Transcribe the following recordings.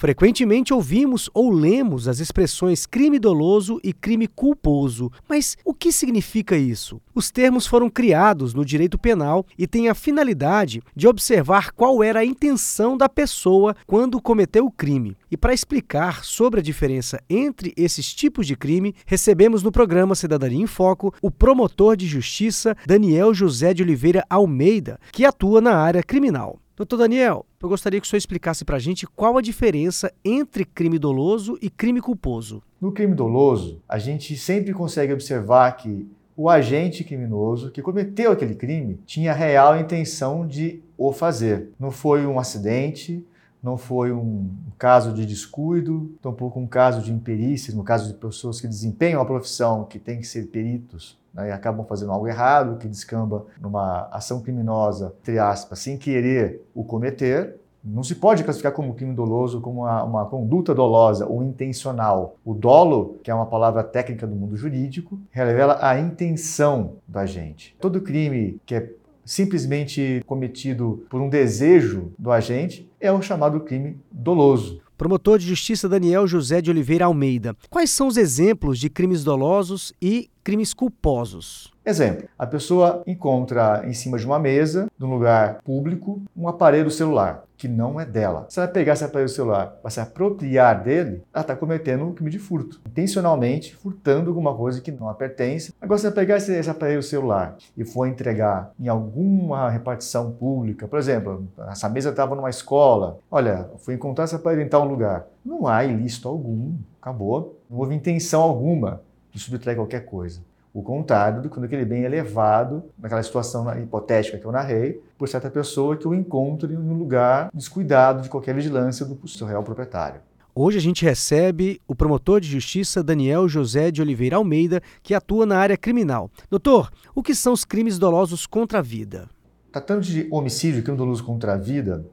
Frequentemente ouvimos ou lemos as expressões crime doloso e crime culposo. Mas o que significa isso? Os termos foram criados no direito penal e têm a finalidade de observar qual era a intenção da pessoa quando cometeu o crime. E para explicar sobre a diferença entre esses tipos de crime, recebemos no programa Cidadania em Foco o promotor de justiça Daniel José de Oliveira Almeida, que atua na área criminal. Doutor Daniel, eu gostaria que o senhor explicasse para a gente qual a diferença entre crime doloso e crime culposo. No crime doloso, a gente sempre consegue observar que o agente criminoso que cometeu aquele crime tinha real intenção de o fazer. Não foi um acidente, não foi um caso de descuido, tampouco um caso de imperícia, no caso de pessoas que desempenham a profissão, que tem que ser peritos, né, e acabam fazendo algo errado, que descamba numa ação criminosa, entre aspas, sem querer o cometer. Não se pode classificar como crime doloso como uma, uma conduta dolosa ou intencional. O dolo, que é uma palavra técnica do mundo jurídico, revela a intenção do agente. Todo crime que é simplesmente cometido por um desejo do agente é o chamado crime doloso. Promotor de Justiça Daniel José de Oliveira Almeida. Quais são os exemplos de crimes dolosos e crimes culposos? Exemplo: a pessoa encontra em cima de uma mesa, num lugar público, um aparelho celular que não é dela. Se ela pegar esse aparelho celular para se apropriar dele, ela está cometendo um crime de furto, intencionalmente furtando alguma coisa que não a pertence. Agora, se ela pegar esse, esse aparelho celular e for entregar em alguma repartição pública, por exemplo, essa mesa estava numa escola, olha, fui encontrar esse aparelho em tal lugar, não há ilícito algum, acabou, não houve intenção alguma de subtrair qualquer coisa. O contrário do quando aquele bem é levado, naquela situação hipotética que eu narrei, por certa pessoa que o encontre em um lugar descuidado de qualquer vigilância do seu real proprietário. Hoje a gente recebe o promotor de justiça Daniel José de Oliveira Almeida, que atua na área criminal. Doutor, o que são os crimes dolosos contra a vida? Tratando de homicídio e crime doloso contra a vida,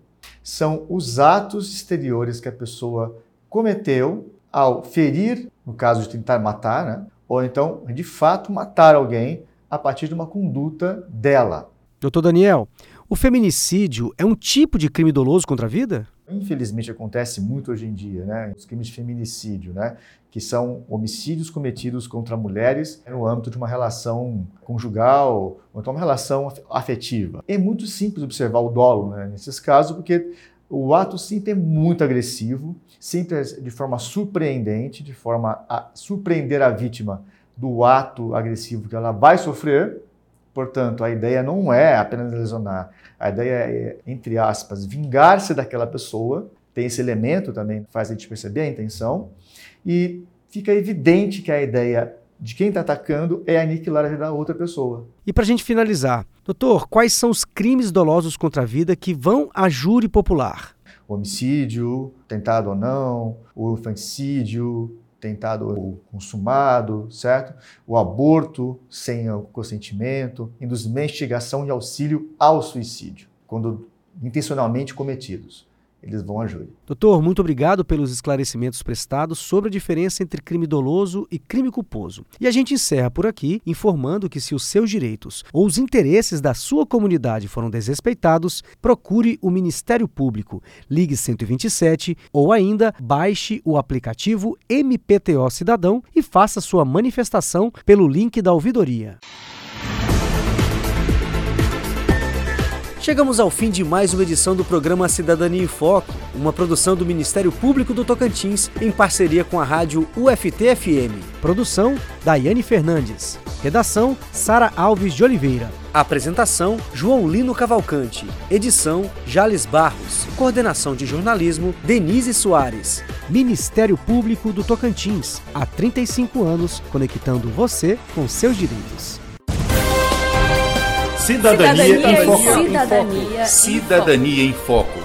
são os atos exteriores que a pessoa cometeu ao ferir, no caso de tentar matar, né? Ou então, de fato, matar alguém a partir de uma conduta dela. Doutor Daniel, o feminicídio é um tipo de crime doloso contra a vida? Infelizmente acontece muito hoje em dia, né? Os crimes de feminicídio, né? Que são homicídios cometidos contra mulheres no âmbito de uma relação conjugal ou então uma relação afetiva. É muito simples observar o dolo né, nesses casos, porque o ato sempre é muito agressivo, sempre de forma surpreendente, de forma a surpreender a vítima do ato agressivo que ela vai sofrer. Portanto, a ideia não é apenas lesionar, a ideia é, entre aspas, vingar-se daquela pessoa. Tem esse elemento também faz a gente perceber a intenção. E fica evidente que a ideia de quem está atacando é aniquilar a vida da outra pessoa. E para a gente finalizar, doutor, quais são os crimes dolosos contra a vida que vão a júri popular? O homicídio, tentado ou não, o infanticídio, tentado ou consumado, certo? O aborto sem o consentimento, induzimento, instigação e auxílio ao suicídio, quando intencionalmente cometidos eles vão a júri. Doutor, muito obrigado pelos esclarecimentos prestados sobre a diferença entre crime doloso e crime culposo. E a gente encerra por aqui informando que se os seus direitos ou os interesses da sua comunidade foram desrespeitados, procure o Ministério Público, ligue 127 ou ainda baixe o aplicativo MPTO Cidadão e faça sua manifestação pelo link da ouvidoria. Chegamos ao fim de mais uma edição do programa Cidadania em Foco, uma produção do Ministério Público do Tocantins em parceria com a rádio UFT-FM. Produção: Daiane Fernandes. Redação: Sara Alves de Oliveira. Apresentação: João Lino Cavalcante. Edição: Jales Barros. Coordenação de jornalismo: Denise Soares. Ministério Público do Tocantins. Há 35 anos, conectando você com seus direitos. Cidadania, Cidadania em Foco. em Cidadania em Cidadania em Foco.